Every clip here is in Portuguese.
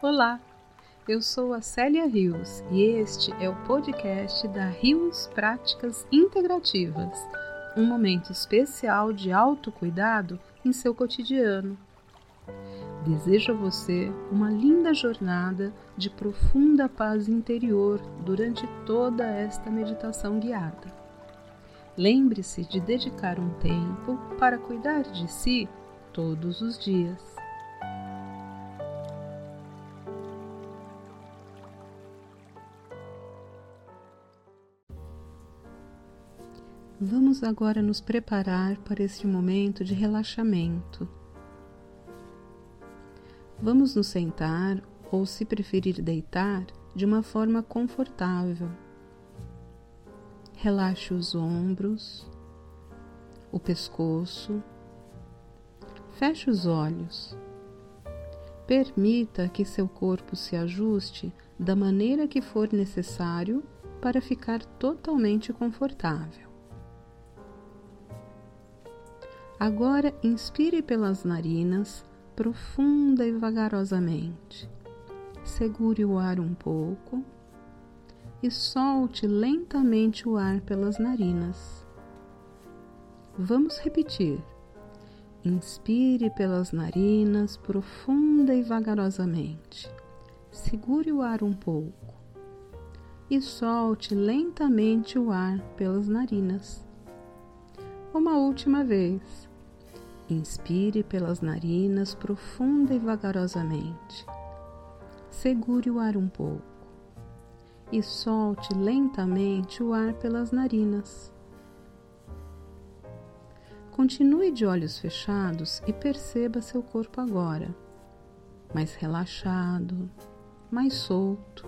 Olá, eu sou a Célia Rios e este é o podcast da Rios Práticas Integrativas, um momento especial de autocuidado em seu cotidiano. Desejo a você uma linda jornada de profunda paz interior durante toda esta meditação guiada. Lembre-se de dedicar um tempo para cuidar de si todos os dias. Vamos agora nos preparar para este momento de relaxamento. Vamos nos sentar ou, se preferir, deitar de uma forma confortável. Relaxe os ombros, o pescoço, feche os olhos. Permita que seu corpo se ajuste da maneira que for necessário para ficar totalmente confortável. Agora inspire pelas narinas, profunda e vagarosamente. Segure o ar um pouco e solte lentamente o ar pelas narinas. Vamos repetir. Inspire pelas narinas, profunda e vagarosamente. Segure o ar um pouco e solte lentamente o ar pelas narinas. Uma última vez. Inspire pelas narinas profunda e vagarosamente. Segure o ar um pouco e solte lentamente o ar pelas narinas. Continue de olhos fechados e perceba seu corpo agora, mais relaxado, mais solto.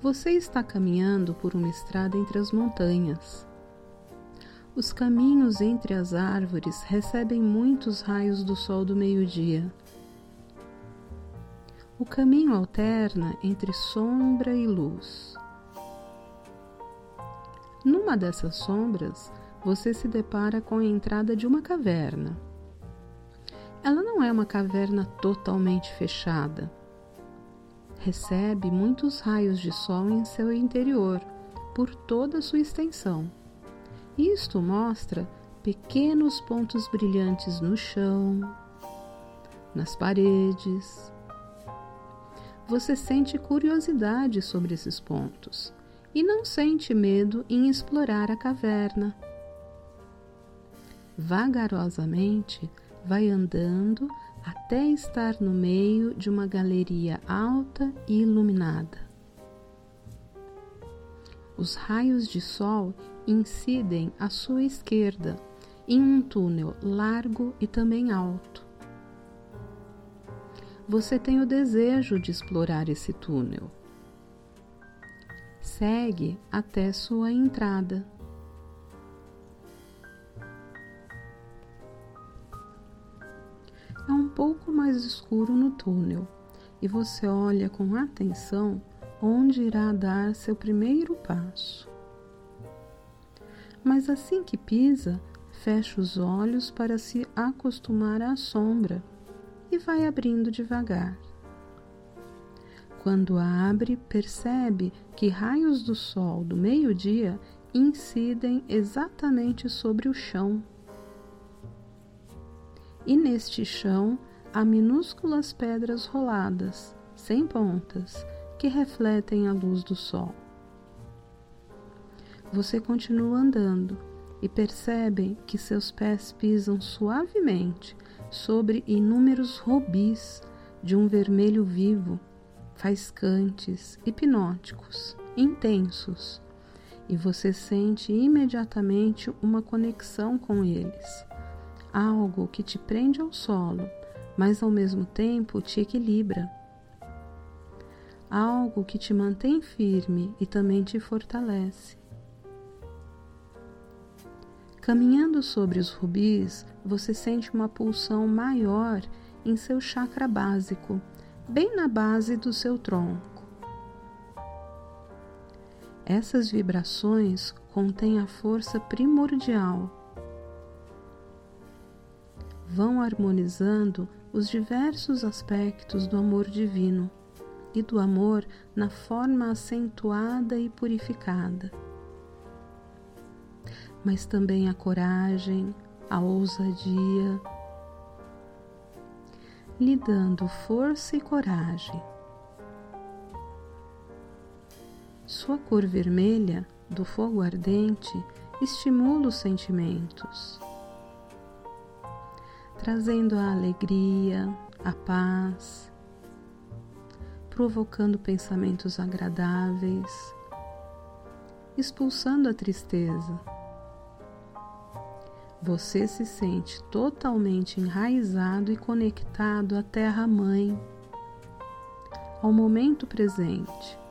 Você está caminhando por uma estrada entre as montanhas os caminhos entre as árvores recebem muitos raios do sol do meio-dia. O caminho alterna entre sombra e luz. Numa dessas sombras, você se depara com a entrada de uma caverna. Ela não é uma caverna totalmente fechada. Recebe muitos raios de sol em seu interior, por toda a sua extensão. Isto mostra pequenos pontos brilhantes no chão, nas paredes. Você sente curiosidade sobre esses pontos e não sente medo em explorar a caverna. Vagarosamente vai andando até estar no meio de uma galeria alta e iluminada. Os raios de sol incidem à sua esquerda, em um túnel largo e também alto. Você tem o desejo de explorar esse túnel. Segue até sua entrada. É um pouco mais escuro no túnel e você olha com atenção onde irá dar seu primeiro passo mas assim que pisa, fecha os olhos para se acostumar à sombra e vai abrindo devagar. Quando abre, percebe que raios do sol do meio-dia incidem exatamente sobre o chão. E neste chão há minúsculas pedras roladas, sem pontas, que refletem a luz do sol. Você continua andando e percebe que seus pés pisam suavemente sobre inúmeros rubis de um vermelho vivo, faiscantes, hipnóticos, intensos, e você sente imediatamente uma conexão com eles, algo que te prende ao solo, mas ao mesmo tempo te equilibra. Algo que te mantém firme e também te fortalece. Caminhando sobre os rubis, você sente uma pulsão maior em seu chakra básico, bem na base do seu tronco. Essas vibrações contêm a força primordial. Vão harmonizando os diversos aspectos do amor divino e do amor na forma acentuada e purificada. Mas também a coragem, a ousadia, lhe dando força e coragem. Sua cor vermelha do fogo ardente estimula os sentimentos, trazendo a alegria, a paz, provocando pensamentos agradáveis, expulsando a tristeza. Você se sente totalmente enraizado e conectado à Terra Mãe, ao momento presente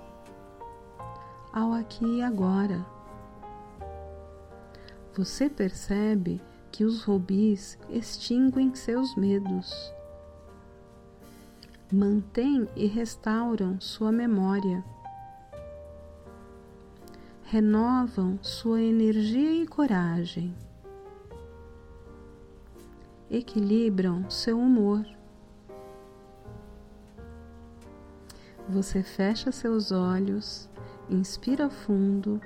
ao aqui e agora. Você percebe que os rubis extinguem seus medos, mantêm e restauram sua memória, renovam sua energia e coragem, equilibram seu humor. Você fecha seus olhos inspira fundo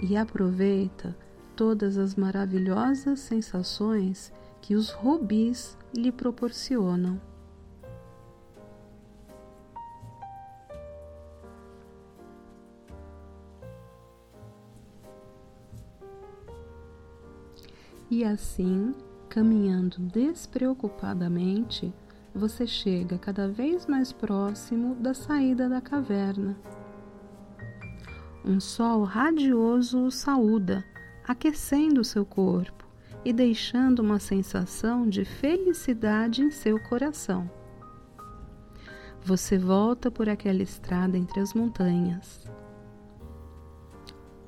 e aproveita todas as maravilhosas sensações que os rubis lhe proporcionam. E assim, caminhando despreocupadamente, você chega cada vez mais próximo da saída da caverna um sol radioso o saúda, aquecendo seu corpo e deixando uma sensação de felicidade em seu coração. Você volta por aquela estrada entre as montanhas.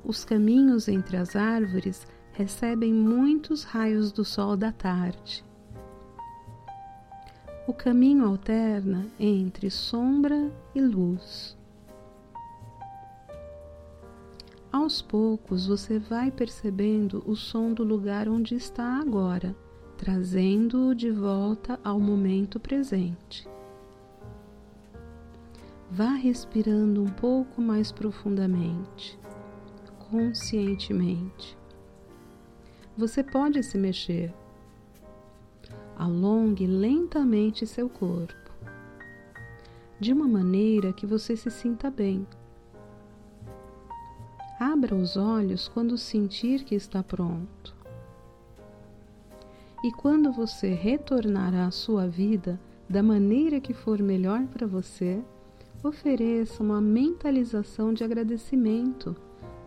Os caminhos entre as árvores recebem muitos raios do sol da tarde. O caminho alterna entre sombra e luz. Aos poucos você vai percebendo o som do lugar onde está agora, trazendo-o de volta ao momento presente. Vá respirando um pouco mais profundamente, conscientemente. Você pode se mexer. Alongue lentamente seu corpo, de uma maneira que você se sinta bem Abra os olhos quando sentir que está pronto. E quando você retornar à sua vida da maneira que for melhor para você, ofereça uma mentalização de agradecimento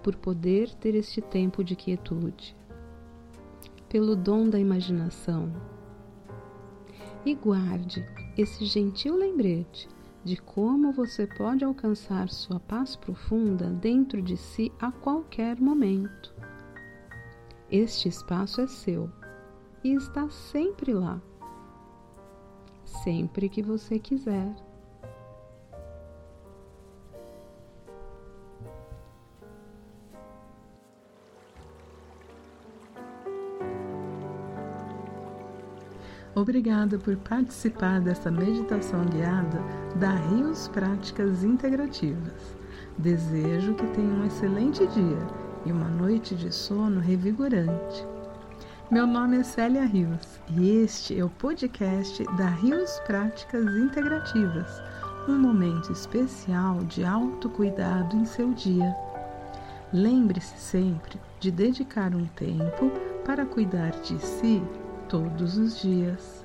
por poder ter este tempo de quietude, pelo dom da imaginação. E guarde esse gentil lembrete de como você pode alcançar sua paz profunda dentro de si a qualquer momento. Este espaço é seu e está sempre lá, sempre que você quiser. Obrigada por participar dessa meditação guiada da Rios Práticas Integrativas. Desejo que tenha um excelente dia e uma noite de sono revigorante. Meu nome é Célia Rios e este é o podcast da Rios Práticas Integrativas, um momento especial de autocuidado em seu dia. Lembre-se sempre de dedicar um tempo para cuidar de si todos os dias.